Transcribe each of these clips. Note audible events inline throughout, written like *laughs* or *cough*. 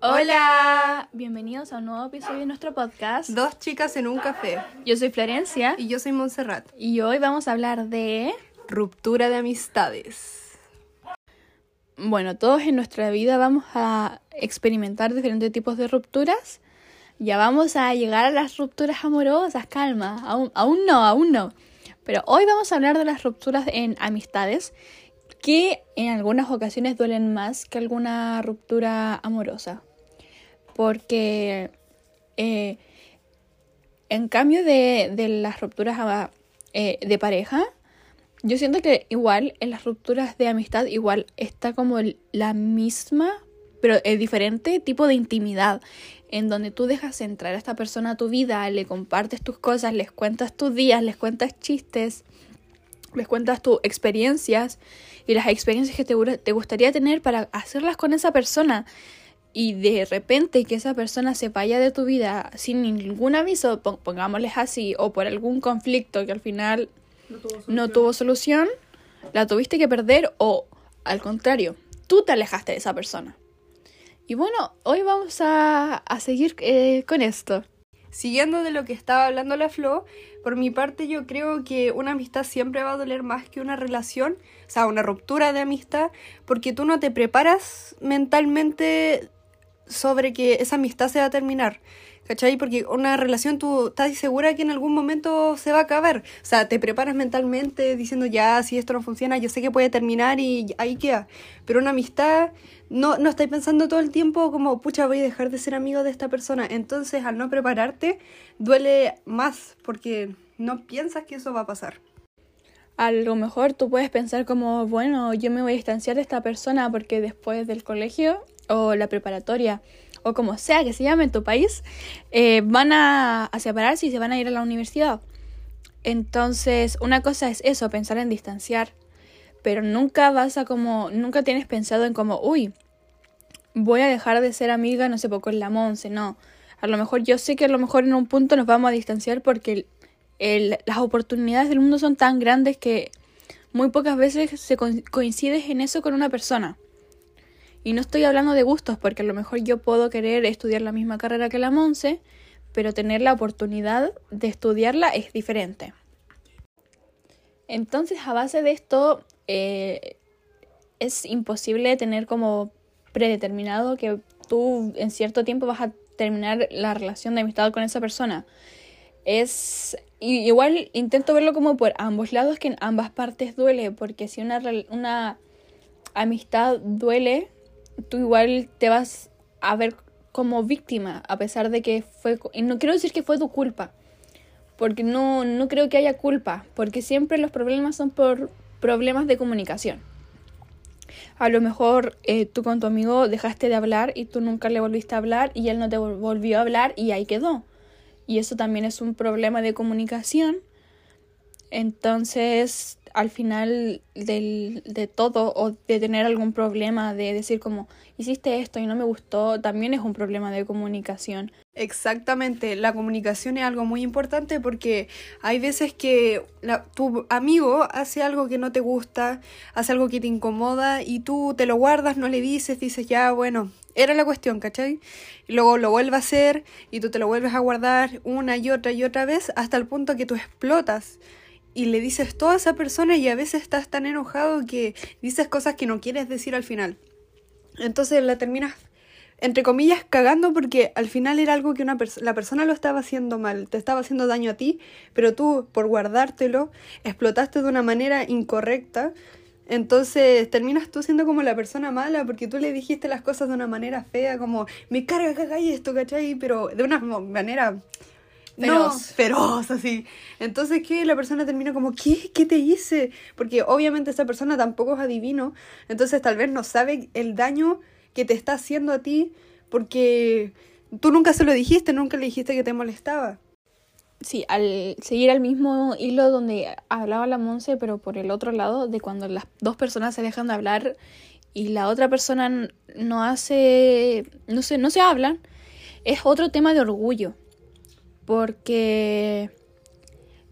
Hola, bienvenidos a un nuevo episodio de nuestro podcast. Dos chicas en un café. Yo soy Florencia Y yo soy Montserrat. y hoy vamos a hablar de... Ruptura de amistades. Bueno, todos en nuestra vida vamos a experimentar diferentes tipos de rupturas. Ya vamos a llegar a las rupturas amorosas, calma, aún, aún no, aún no. Pero hoy vamos a hablar de las rupturas en amistades que en algunas ocasiones duelen más que alguna ruptura amorosa. Porque eh, en cambio de, de las rupturas ah, eh, de pareja, yo siento que igual en las rupturas de amistad igual está como el- la misma, pero es diferente tipo de intimidad, en donde tú dejas entrar a esta persona a tu vida, le compartes tus cosas, les cuentas tus días, les cuentas chistes, les cuentas tus experiencias y las experiencias que te gustaría tener para hacerlas con esa persona. Y de repente que esa persona se vaya de tu vida sin ningún aviso, pon- pongámosles así, o por algún conflicto que al final no tuvo solución, la tuviste que perder o al contrario, tú te alejaste de esa persona. Y bueno, hoy vamos a, a seguir eh, con esto. Siguiendo de lo que estaba hablando la Flo, por mi parte yo creo que una amistad siempre va a doler más que una relación, o sea, una ruptura de amistad, porque tú no te preparas mentalmente sobre que esa amistad se va a terminar. ¿Cachai? Porque una relación tú estás segura que en algún momento se va a acabar. O sea, te preparas mentalmente diciendo ya, si esto no funciona, yo sé que puede terminar y ahí queda. Pero una amistad, no, no estáis pensando todo el tiempo como, pucha, voy a dejar de ser amigo de esta persona. Entonces, al no prepararte, duele más porque no piensas que eso va a pasar. A lo mejor tú puedes pensar como, bueno, yo me voy a distanciar de esta persona porque después del colegio o la preparatoria o como sea que se llame en tu país, eh, van a, a separarse y se van a ir a la universidad. Entonces, una cosa es eso, pensar en distanciar, pero nunca vas a como, nunca tienes pensado en como, uy, voy a dejar de ser amiga, no sé, poco con la Monse, no. A lo mejor yo sé que a lo mejor en un punto nos vamos a distanciar porque el- las oportunidades del mundo son tan grandes que muy pocas veces se co- coincides en eso con una persona. Y no estoy hablando de gustos, porque a lo mejor yo puedo querer estudiar la misma carrera que la Monse, pero tener la oportunidad de estudiarla es diferente. Entonces, a base de esto, eh, es imposible tener como predeterminado que tú en cierto tiempo vas a terminar la relación de amistad con esa persona. Es igual intento verlo como por ambos lados, que en ambas partes duele, porque si una, una amistad duele, tú igual te vas a ver como víctima, a pesar de que fue... Y no quiero decir que fue tu culpa, porque no, no creo que haya culpa, porque siempre los problemas son por problemas de comunicación. A lo mejor eh, tú con tu amigo dejaste de hablar y tú nunca le volviste a hablar y él no te vol- volvió a hablar y ahí quedó. Y eso también es un problema de comunicación. Entonces, al final del, de todo o de tener algún problema, de decir como, hiciste esto y no me gustó, también es un problema de comunicación. Exactamente, la comunicación es algo muy importante porque hay veces que la- tu amigo hace algo que no te gusta, hace algo que te incomoda y tú te lo guardas, no le dices, dices ya, bueno, era la cuestión, ¿cachai? Y luego lo vuelve a hacer y tú te lo vuelves a guardar una y otra y otra vez hasta el punto que tú explotas y le dices todo a esa persona y a veces estás tan enojado que dices cosas que no quieres decir al final. Entonces la terminas entre comillas, cagando porque al final era algo que una la persona lo estaba haciendo mal, te estaba haciendo daño a ti, pero tú, por guardártelo, explotaste de una manera incorrecta. Entonces terminas tú siendo como la persona mala porque tú le dijiste las cosas de una manera fea, como me carga que hagáis esto, ¿cachai? Pero de una mo- manera no, Feroz. feroz, así. Entonces, ¿qué? La persona termina como, ¿qué? ¿Qué te hice? Porque obviamente esa persona tampoco es adivino, entonces tal vez no sabe el daño que te está haciendo a ti porque tú nunca se lo dijiste, nunca le dijiste que te molestaba. Sí, al seguir el mismo hilo donde hablaba la Monse, pero por el otro lado, de cuando las dos personas se dejan de hablar y la otra persona no hace, no sé, no se hablan, es otro tema de orgullo. Porque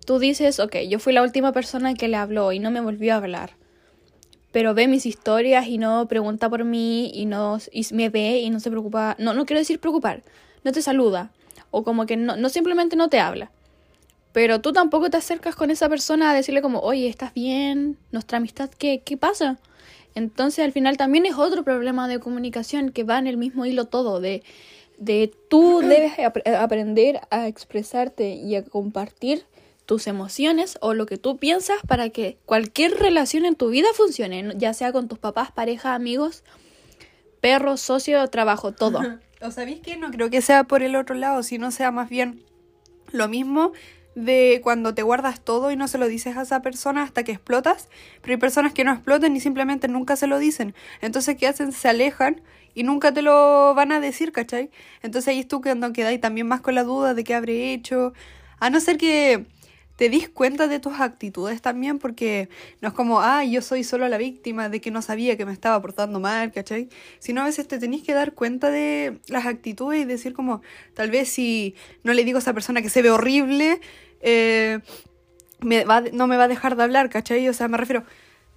tú dices, ok, yo fui la última persona que le habló y no me volvió a hablar. pero ve mis historias y no pregunta por mí y no me ve y no se preocupa, no, no quiero decir preocupar, no te saluda o como que no, no simplemente no te habla. Pero tú tampoco te acercas con esa persona a decirle como, oye, ¿estás bien? Nuestra amistad, ¿qué, qué pasa? Entonces al final también es otro problema de comunicación que va en el mismo hilo todo, de, de tú debes aprender a expresarte y a compartir tus emociones o lo que tú piensas para que cualquier relación en tu vida funcione, ya sea con tus papás, pareja, amigos, perros, socio, trabajo, todo. *laughs* ¿O sabéis que no creo que sea por el otro lado, sino sea más bien lo mismo de cuando te guardas todo y no se lo dices a esa persona hasta que explotas, pero hay personas que no explotan y simplemente nunca se lo dicen. Entonces, ¿qué hacen? Se alejan y nunca te lo van a decir, ¿cachai? Entonces ahí es tú cuando quedáis también más con la duda de qué habré hecho. A no ser que te dis cuenta de tus actitudes también, porque no es como, ah, yo soy solo la víctima de que no sabía que me estaba portando mal, ¿cachai? Sino a veces te tenés que dar cuenta de las actitudes y decir como, tal vez si no le digo a esa persona que se ve horrible, eh, me va, no me va a dejar de hablar, ¿cachai? O sea, me refiero,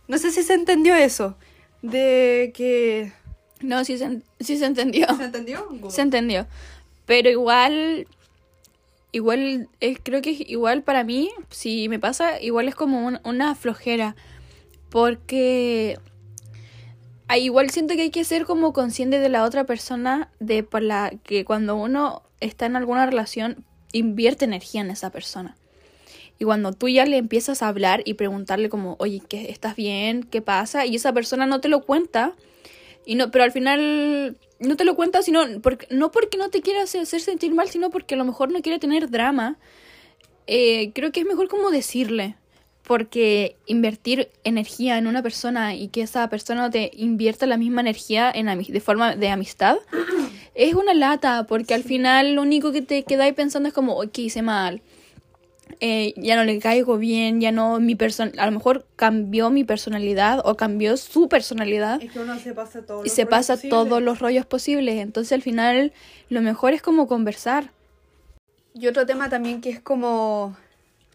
no sé si se entendió eso, de que... No, sí se, sí se entendió. ¿Se entendió? Se entendió. Pero igual igual es, creo que igual para mí, si me pasa, igual es como una flojera. Porque igual siento que hay que ser como consciente de la otra persona, de por la que cuando uno está en alguna relación, invierte energía en esa persona. Y cuando tú ya le empiezas a hablar y preguntarle como, oye, ¿qué, ¿estás bien? ¿Qué pasa? Y esa persona no te lo cuenta, y no, pero al final no te lo cuenta, sino porque, no porque no te quiera hacer, sentir mal, sino porque a lo mejor no quiere tener drama. Eh, creo que es mejor como decirle, porque invertir energía en una persona y que esa persona te invierta la misma energía en de forma de amistad es una lata, porque al final lo único que te quedáis pensando es como, ok, hice mal eh, ya no le caigo bien, ya no mi persona, a lo mejor cambió mi personalidad o cambió su personalidad. Es que uno se pasa todos y se pasa todos los rollos posibles. Entonces al final lo mejor es como conversar. Y otro tema también que es como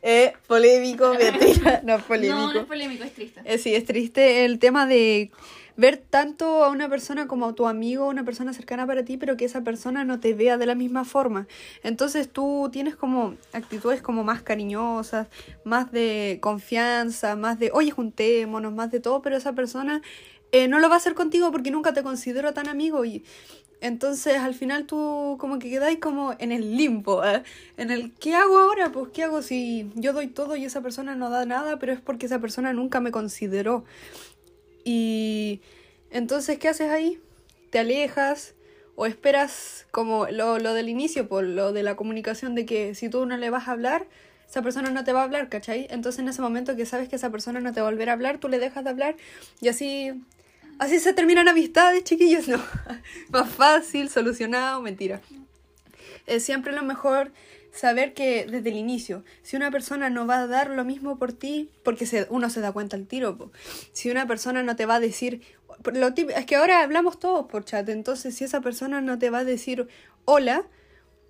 eh, polémico, mentira, *laughs* no polémico. No, no es polémico, es triste. Eh, sí, es triste el tema de ver tanto a una persona como tu amigo, una persona cercana para ti, pero que esa persona no te vea de la misma forma. Entonces tú tienes como actitudes como más cariñosas, más de confianza, más de, oye, juntémonos, más de todo, pero esa persona eh, no lo va a hacer contigo porque nunca te considero tan amigo y entonces al final tú como que quedáis como en el limbo, ¿eh? en el ¿qué hago ahora? Pues ¿qué hago si yo doy todo y esa persona no da nada, pero es porque esa persona nunca me consideró? Y entonces, ¿qué haces ahí? ¿Te alejas? ¿O esperas como lo, lo del inicio, por lo de la comunicación de que si tú no le vas a hablar, esa persona no te va a hablar, ¿cachai? Entonces en ese momento que sabes que esa persona no te va a volver a hablar, tú le dejas de hablar y así, así se terminan amistades, chiquillos, no. *laughs* Más fácil, solucionado, mentira. Es siempre lo mejor saber que desde el inicio, si una persona no va a dar lo mismo por ti, porque se, uno se da cuenta al tiro, si una persona no te va a decir, lo es que ahora hablamos todos por chat, entonces si esa persona no te va a decir hola,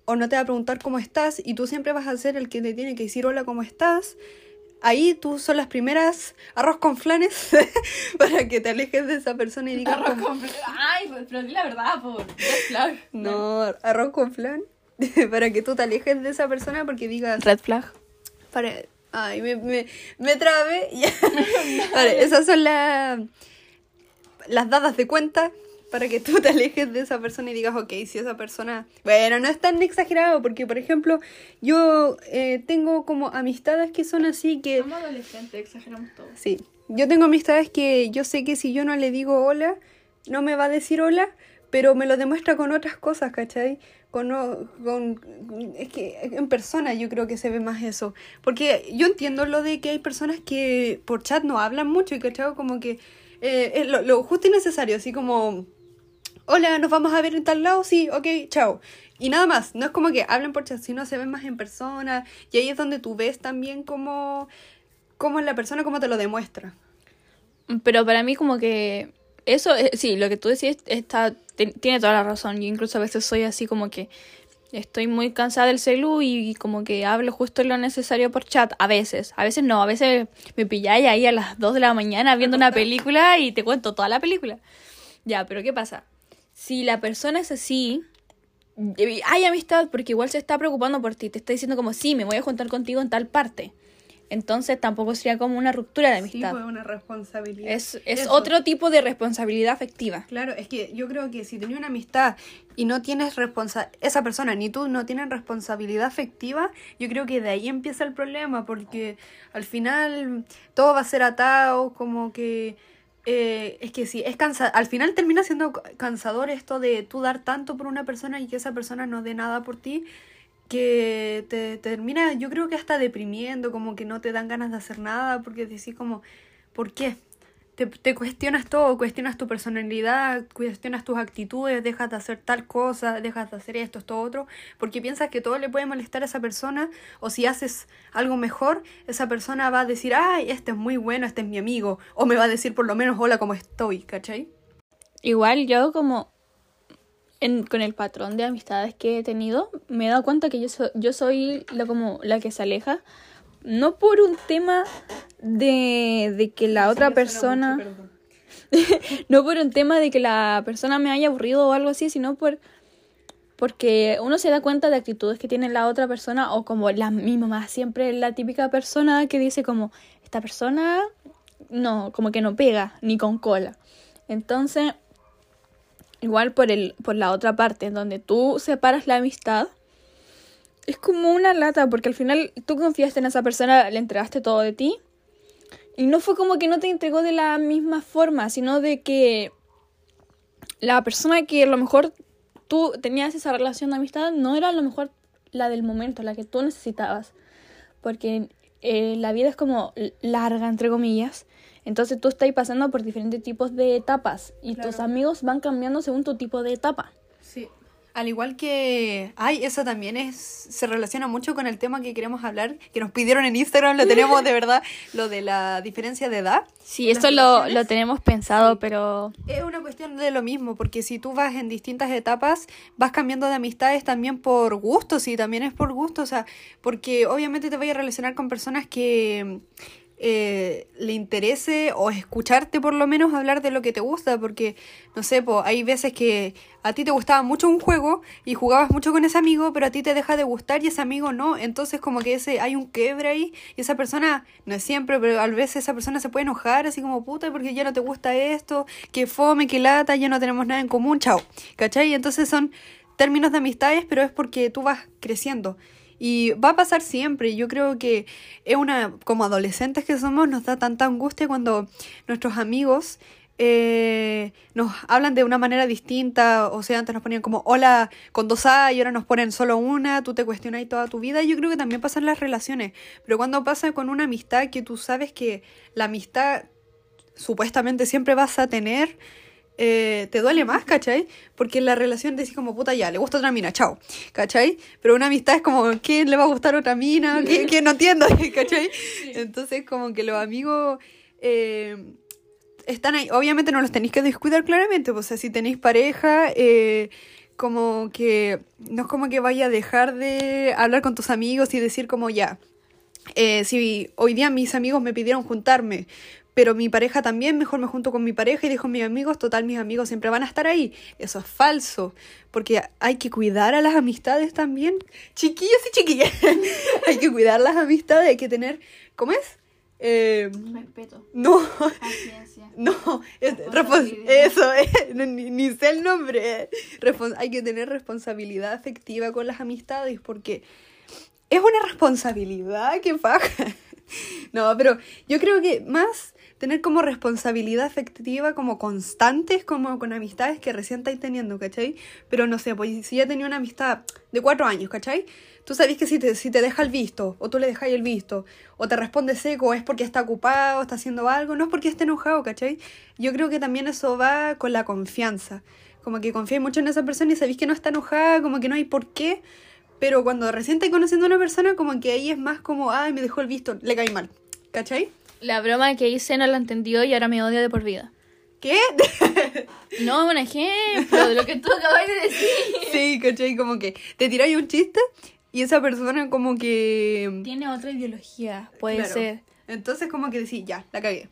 o no te va a preguntar cómo estás, y tú siempre vas a ser el que te tiene que decir hola, ¿cómo estás? Ahí tú son las primeras arroz con flanes *laughs* para que te alejes de esa persona y digas. Arroz con flan. Ay, pues, pero di la verdad, por. No, arroz con flan. *laughs* para que tú te alejes de esa persona porque digas... Red flag. Para... Ay, me, me, me trabe. *laughs* *laughs* vale, esas son las las dadas de cuenta para que tú te alejes de esa persona y digas, ok, si esa persona... Bueno, no es tan exagerado porque, por ejemplo, yo eh, tengo como amistades que son así que... Somos adolescentes, exageramos todo. Sí, yo tengo amistades que yo sé que si yo no le digo hola, no me va a decir hola, pero me lo demuestra con otras cosas, ¿cachai? con, es que en persona yo creo que se ve más eso. Porque yo entiendo lo de que hay personas que por chat no hablan mucho y que como que eh, es lo, lo, justo y necesario, así como, hola, nos vamos a ver en tal lado, sí, ok, chao. Y nada más, no es como que hablen por chat, sino se ven más en persona y ahí es donde tú ves también cómo, cómo es la persona, cómo te lo demuestra. Pero para mí como que eso, sí, lo que tú decís está tiene toda la razón. Yo incluso a veces soy así como que estoy muy cansada del celu y, como que hablo justo lo necesario por chat. A veces, a veces no, a veces me pilláis ahí a las 2 de la mañana viendo una película y te cuento toda la película. Ya, pero ¿qué pasa? Si la persona es así, hay amistad porque igual se está preocupando por ti, te está diciendo como, sí, me voy a juntar contigo en tal parte. Entonces tampoco sería como una ruptura de amistad. Sí, una responsabilidad. Es, es otro tipo de responsabilidad afectiva. Claro, es que yo creo que si tenías una amistad y no tienes responsabilidad, esa persona ni tú no tienen responsabilidad afectiva, yo creo que de ahí empieza el problema, porque al final todo va a ser atado, como que... Eh, es que sí, es cansa al final termina siendo cansador esto de tú dar tanto por una persona y que esa persona no dé nada por ti que te, termina, yo creo que hasta deprimiendo, como que no te dan ganas de hacer nada, porque decís como, ¿por qué? Te, te, cuestionas todo, cuestionas tu personalidad, cuestionas tus actitudes, dejas de hacer tal cosa, dejas de hacer esto, esto, otro, porque piensas que todo le puede molestar a esa persona, o si haces algo mejor, esa persona va a decir, ay, este es muy bueno, este es mi amigo, o me va a decir por lo menos, hola, ¿cómo estoy? ¿Cachai? Igual yo como con el patrón de amistades que he tenido, me he dado cuenta que yo, yo soy la, como la que se aleja, no por un tema de, de que la otra persona... *laughs* no por un tema de que la persona me haya aburrido o algo así, sino por porque uno se da cuenta de actitudes que tiene la otra persona o como la misma siempre la típica persona que dice como esta persona no, como que no pega ni con cola. Entonces, Igual por, el, por la otra parte, en donde tú separas la amistad, es como una lata, porque al final tú confiaste en esa persona, le entregaste todo de ti, y no fue como que no te entregó de la misma forma, sino de que la persona que a lo mejor tú tenías esa relación de amistad no era a lo mejor la del momento, la que tú necesitabas. Porque eh, la vida es como larga, entre comillas, entonces tú estás pasando por diferentes tipos de etapas y tus amigos van cambiando según tu tipo de etapa. Sí. Al igual que, ay, eso también es, se relaciona mucho con el tema que queremos hablar, que nos pidieron en Instagram, lo tenemos de *laughs* verdad, lo de la diferencia de edad. Sí, esto lo, lo, tenemos pensado, pero... Es una cuestión de lo mismo, porque si tú vas en distintas etapas, vas cambiando de amistades también por gusto, sí, también es por gusto, o sea, porque obviamente te voy a relacionar con personas que eh, le interese o escucharte por lo menos hablar de lo que te gusta, porque no sé, hay veces que a ti te gustaba mucho un juego y jugabas mucho con ese amigo, pero a ti te deja de gustar y ese amigo no, entonces como que ese hay un quiebre ahí y esa persona, no es siempre, pero a veces esa persona se puede enojar así como puta porque ya no te gusta esto, que fome, que lata, ya no tenemos nada en común, chao, ¿cachai? Entonces son términos de amistades, pero es porque tú vas creciendo. Y va a pasar siempre. Yo creo que es una, como adolescentes que somos, nos da tanta angustia cuando nuestros amigos eh, nos hablan de una manera distinta. O sea, antes nos ponían como hola con dos A y ahora nos ponen solo una. Tú te cuestionas toda tu vida. Yo creo que también pasa en las relaciones. Pero cuando pasa con una amistad que tú sabes que la amistad supuestamente siempre vas a tener eh, te duele más, ¿cachai? Porque la relación decís como, puta, ya, le gusta otra mina, chao, ¿cachai? Pero una amistad es como, ¿quién le va a gustar otra mina? ¿Quién, no entiendo, *laughs* ¿cachai? Entonces, como que los amigos eh, están ahí. Obviamente no los tenéis que descuidar claramente, pues, o sea, si tenéis pareja, eh, como que no es como que vaya a dejar de hablar con tus amigos y decir como, ya, si hoy día mis amigos me pidieron juntarme pero mi pareja también, mejor me junto con mi pareja y dejo a mis amigos, total, mis amigos siempre van a estar ahí. Eso es falso, porque hay que cuidar a las amistades también. Chiquillos y chiquillas, *laughs* hay que cuidar las amistades, hay que tener, ¿cómo es? Eh, Respeto. No. Paciencia. *laughs* No, eso, *laughs* eh, ni, ni, sé el nombre. hay que tener responsabilidad afectiva con las amistades porque es una responsabilidad que paga. No, pero yo creo que más tener como responsabilidad afectiva como constantes, como con amistades que recién estáis teniendo, ¿cachai? Pero no sé, pues si ya tenía una amistad de cuatro años, ¿cachai? Tú sabes que si te, si te deja el visto, o tú le dejas el visto, o te responde seco, es porque está ocupado, está haciendo algo, no es porque esté enojado, ¿cachai? Yo creo que también eso va con la confianza. Como que confías mucho en esa persona y sabéis que no está enojada, como que no hay por qué. Pero cuando recién estás conociendo a una persona, como que ahí es más como, ay, me dejó el visto, le cae mal. ¿Cachai? La broma que hice no la entendió y ahora me odia de por vida. ¿qué? No, un ejemplo de lo que tú acabas de decir. sí, ¿cachai? Como que te tiráis un chiste y esa persona como que... Tiene otra ideología, puede Claro. ser. Entonces como que decís, ya, la cagué.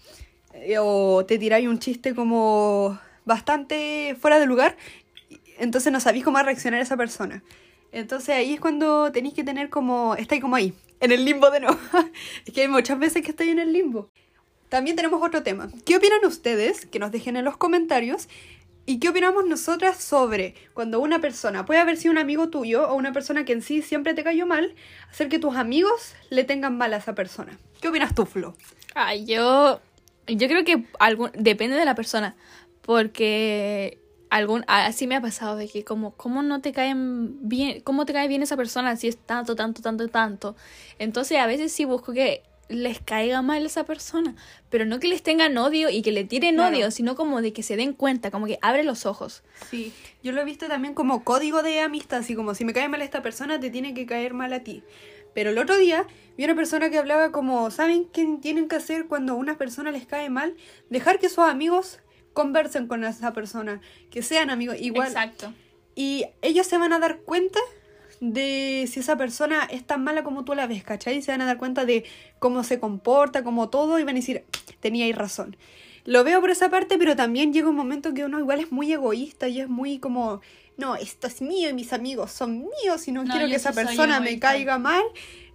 Eh, O te tiráis un chiste como bastante fuera de lugar, entonces no sabéis cómo reaccionar esa persona. Entonces ahí es cuando tenéis que tener como, estáis como ahí, en el limbo de no. *laughs* es que hay muchas veces que estáis en el limbo. También tenemos otro tema. ¿Qué opinan ustedes? Que nos dejen en los comentarios. ¿Y qué opinamos nosotras sobre cuando una persona, puede haber sido un amigo tuyo o una persona que en sí siempre te cayó mal, hacer que tus amigos le tengan mal a esa persona? ¿Qué opinas tú, Flo? Ay, yo, yo creo que depende de la persona, porque algún, así me ha pasado de que como, cómo no te caen bien, cómo te cae bien esa persona si es tanto, tanto, tanto, tanto. Entonces a veces sí busco que les caiga mal esa persona, pero no que les tengan odio y que le tiren Claro. odio, sino como de que se den cuenta, como que abre los ojos. Sí, yo lo he visto también como código de amistad, así como si me cae mal esta persona, te tiene que caer mal a ti. Pero el otro día vi una persona que hablaba como, ¿saben qué tienen que hacer cuando a una persona les cae mal? Dejar que sus amigos conversen con esa persona, que sean amigos igual. Exacto. Y ellos se van a dar cuenta de si esa persona es tan mala como tú la ves, ¿cachai? Se van a dar cuenta de cómo se comporta, como todo, y van a decir, teníais razón. Lo veo por esa parte, pero también llega un momento que uno igual es muy egoísta y es muy como, no, esto es mío y mis amigos son míos y no, No, quiero que esa persona me caiga mal.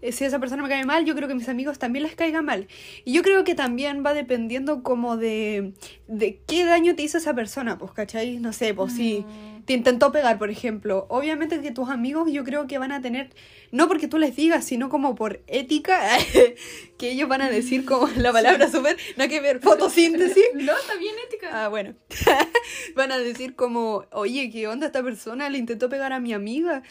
Eh, Si esa persona me cae mal, yo creo que a mis amigos también les caiga mal. Y yo creo que también va dependiendo como de, de qué daño te hizo esa persona, pues, ¿cachai? No sé, pues sí Mm. Te intentó pegar, por ejemplo. Obviamente que tus amigos yo creo que van a tener, no porque tú les digas, sino como por ética, *laughs* que ellos van a decir como *laughs* la palabra súper, no hay que ver, fotosíntesis. *laughs* No, está bien ética. Ah, bueno. van a decir como, oye, ¿qué onda esta persona? Le intentó pegar a mi amiga.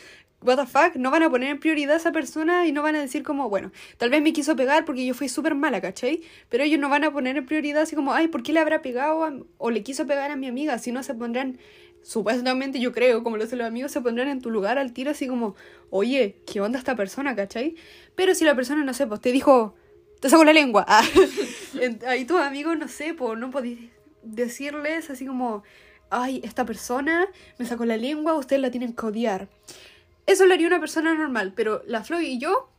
What the fuck? No van a poner en prioridad a esa persona y no van a decir como, bueno, tal vez me quiso pegar porque yo fui súper mala, ¿cachai? Pero ellos no van a poner en prioridad así como, ay, ¿por qué le habrá pegado a- o le quiso pegar a mi amiga? Si no se pondrán, supuestamente yo creo, como lo los amigos, se pondrán en tu lugar al tiro así como, oye, ¿qué onda esta persona, ¿cachai? Pero si la persona, no sé, pues te dijo, te saco la lengua. Ah, *laughs* en- ahí tus amigos, no sé, pues no podéis decirles así como, ay, esta persona me sacó la lengua, ustedes la tienen que odiar. Eso lo haría una persona normal, pero la Flo y yo...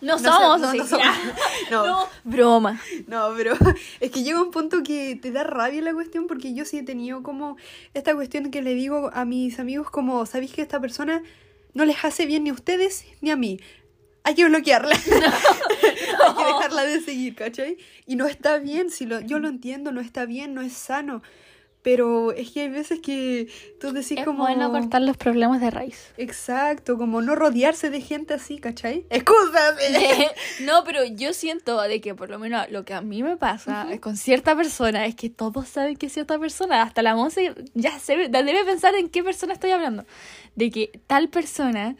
No, somos no, no somos. *laughs* No. No, broma. No, pero *laughs* es que llega un punto que te da rabia la cuestión porque yo sí he tenido como esta cuestión que le digo a mis amigos como, ¿sabéis que esta persona no les hace bien ni a ustedes ni a mí? Hay que bloquearla. *laughs* Hay que dejarla de seguir, ¿cachai? Y no está bien, si lo, yo lo entiendo, no está bien, no es sano. Pero es que hay veces que tú decís Es como... bueno cortar los problemas de raíz. Exacto, como no rodearse de gente así, ¿cachai? *laughs* ¡Excúsame! *laughs* no, pero yo siento de que por lo menos lo que a mí me pasa con cierta persona es que todos saben que es cierta persona. Hasta la Monse ya se debe pensar en qué persona estoy hablando. De que tal persona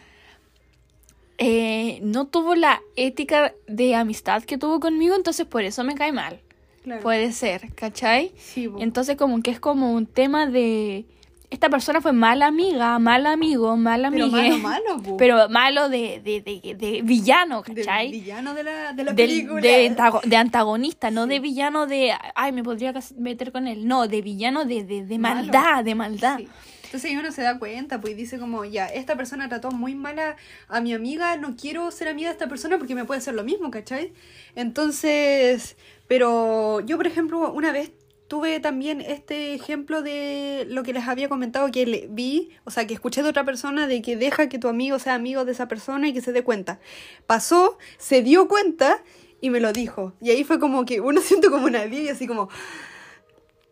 eh, no tuvo la ética de amistad que tuvo conmigo, entonces por eso me cae mal. Claro. Puede ser, ¿cachai? Sí. Entonces como que es como un tema de... Esta persona fue mala amiga, mal amigo, mal pero amigo. malo, *laughs* malo, po. Pero malo de, de, de, de villano, ¿cachai? villano de la, de la Del- película. de, antago- de antagonista, no de villano de, ay, me podría meter con él. No, de villano de, de, de Malo. maldad, de maldad. Sí. Entonces uno se da cuenta, pues y dice como, ya, esta persona trató muy mala a mi amiga, no quiero ser amiga de esta persona porque me puede hacer lo mismo, ¿cachai? Entonces, pero yo, por ejemplo, una vez tuve también este ejemplo de lo que les había comentado que le vi, o sea, que escuché de otra persona de que deja que tu amigo sea amigo de esa persona y que se dé cuenta. Pasó, se dio cuenta y me lo dijo. Y ahí fue como que uno *laughs* siente como una alivio, así como,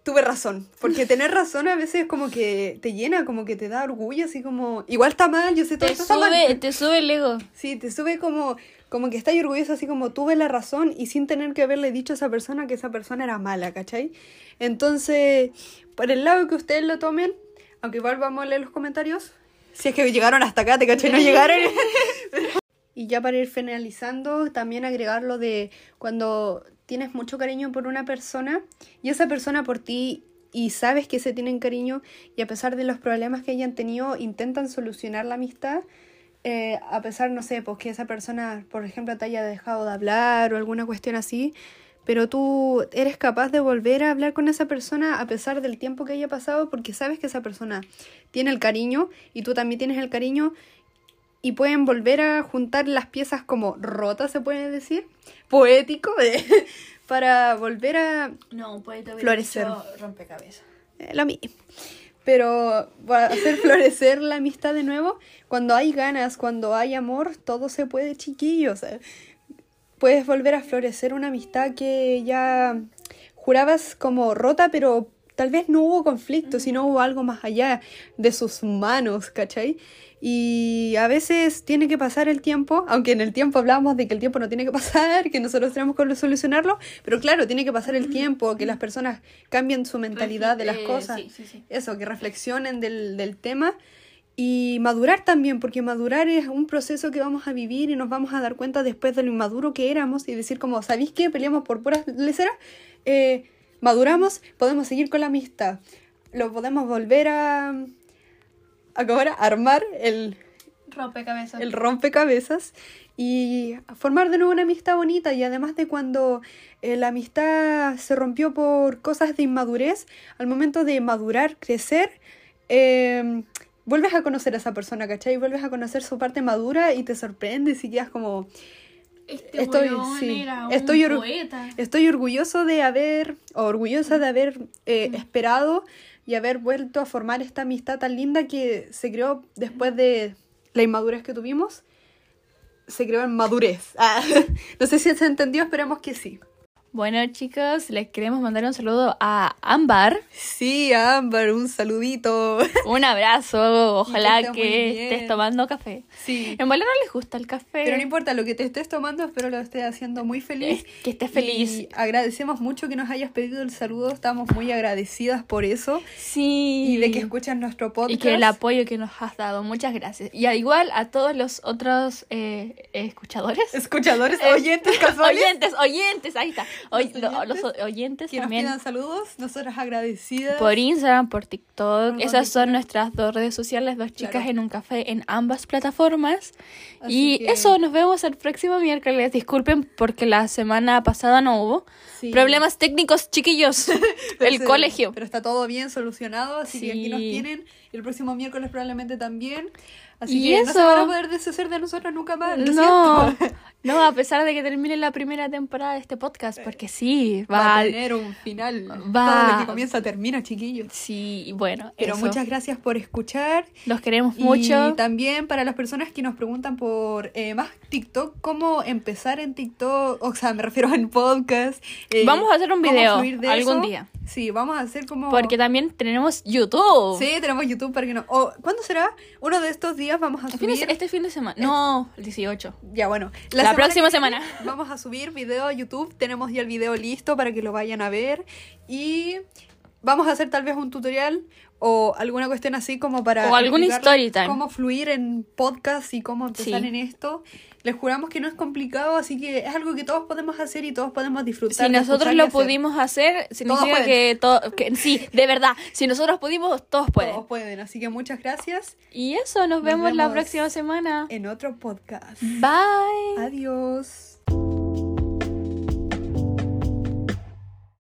tuve razón. Porque tener razón a veces como que te llena, como que te da orgullo, así como, igual está mal, yo sé todo Te esto está mal. sube, te sube el ego. Sí, te sube como, como que estás orgulloso, así como tuve la razón y sin tener que haberle dicho a esa persona que esa persona era mala, ¿cachai? Entonces, por el lado que ustedes lo tomen, aunque igual vamos a leer los comentarios, si es que llegaron hasta acá, ¿te cachai? No *laughs* llegaron. *laughs* y ya para ir finalizando, también agregar lo de cuando tienes mucho cariño por una persona y esa persona por ti y sabes que se tienen cariño y a pesar de los problemas que hayan tenido, intentan solucionar la amistad, eh, a pesar, no sé, pues que esa persona, por ejemplo, te haya dejado de hablar o alguna cuestión así, pero tú eres capaz de volver a hablar con esa persona a pesar del tiempo que haya pasado porque sabes que esa persona tiene el cariño y tú también tienes el cariño y pueden volver a juntar las piezas como rotas, se puede decir, poético, *laughs* para volver a No, puede Florecer. rompecabezas. eh, lo mismo. Pero para hacer *laughs* florecer la amistad de nuevo, cuando hay ganas, cuando hay amor, todo se puede, chiquillos. eh. Puedes volver a florecer una amistad que ya jurabas como rota, pero tal vez no hubo conflicto, sino hubo algo más allá de sus manos, ¿cachai? Y a veces tiene que pasar el tiempo, aunque en el tiempo hablamos de que el tiempo no tiene que pasar, que nosotros tenemos que solucionarlo, pero claro, tiene que pasar el tiempo, que las personas cambien su mentalidad de las cosas Sí, sí, sí. eso, que reflexionen del, del tema y madurar también, porque madurar es un proceso que vamos a vivir y nos vamos a dar cuenta después de lo inmaduro que éramos y decir como, ¿sabéis qué? Peleamos por puras leceras, eh, maduramos, podemos seguir con la amistad, lo podemos volver a, a, ¿cómo era? armar el, Rompecabezas. el rompecabezas y formar de nuevo una amistad bonita y además de cuando eh, la amistad se rompió por cosas de inmadurez, al momento de madurar, crecer, eh, vuelves a conocer a esa persona, ¿cachai? Vuelves a conocer su parte madura y te sorprendes y quedas como, Este Estoy- weón sí, era un estoy or- poeta. estoy orgulloso de haber, orgullosa de haber eh, esperado y haber vuelto a formar esta amistad tan linda que se creó después de la inmadurez que tuvimos. Se creó en madurez. Ah, *laughs* no sé si se entendió, esperemos que sí. Bueno, chicos, les queremos mandar un saludo a Ámbar. Sí, Ámbar, un saludito. *laughs* Un abrazo. Ojalá que estés tomando café. Sí. En verdad no les gusta el café. Pero no importa lo que te estés tomando, espero lo estés haciendo muy feliz. Es que estés feliz. Y agradecemos mucho que nos hayas pedido el saludo, estamos muy agradecidas por eso. Sí. Y de que escuchan nuestro podcast. Y que el apoyo que nos has dado. Muchas gracias. Y al igual a todos los otros eh, escuchadores. Escuchadores, Eh, oyentes casuales. *laughs* Oyentes, oyentes, ahí está. Oy- Los lo- los, oyentes que nos también. pidan saludos, nosotras agradecidas. Por Instagram, por TikTok. Por Esas son nuestras dos redes sociales, dos chicas Claro. en un café en ambas plataformas. Así y que- eso, nos vemos el próximo miércoles. Disculpen porque la semana pasada no hubo. Sí. Problemas técnicos, chiquillos. *laughs* El colegio. Pero está todo bien solucionado, así que aquí nos Sí. tienen. El próximo miércoles probablemente también. Así Y que no se eso. van a poder deshacer de nosotros nunca más. No. *laughs* no, a pesar de que termine la primera temporada de este podcast, porque sí, Va va. a tener un final. va- Todo lo que comienza termina, chiquillos. Sí, bueno, Pero eso. muchas gracias por escuchar. Los queremos Y mucho. también para las personas que nos preguntan por eh, más TikTok, cómo empezar en TikTok, o sea, me refiero en podcast. eh, Vamos a hacer un video algún eso. día. Sí, vamos a hacer como... Porque también tenemos YouTube. Sí, tenemos YouTube para que no... o, ¿Cuándo será? Uno de estos días vamos a fin de- subir... este fin de semana. No, el 18. Ya, bueno. La próxima semana. Vamos a subir video a YouTube. Tenemos ya el video listo para que lo vayan a ver. Y vamos a hacer tal vez un tutorial o alguna cuestión así como para... O algún story time. Cómo fluir en podcast y cómo empezar Sí. en esto. Les juramos que no es complicado, así que es algo que todos podemos hacer y todos podemos disfrutar. Si nosotros lo hacer. pudimos hacer, significa pueden. que todo. Que, sí, de verdad. Si nosotros pudimos, todos pueden. Todos pueden, así que muchas gracias Y eso, nos, Nos vemos la vemos. próxima semana. en otro podcast. Bye. Adiós.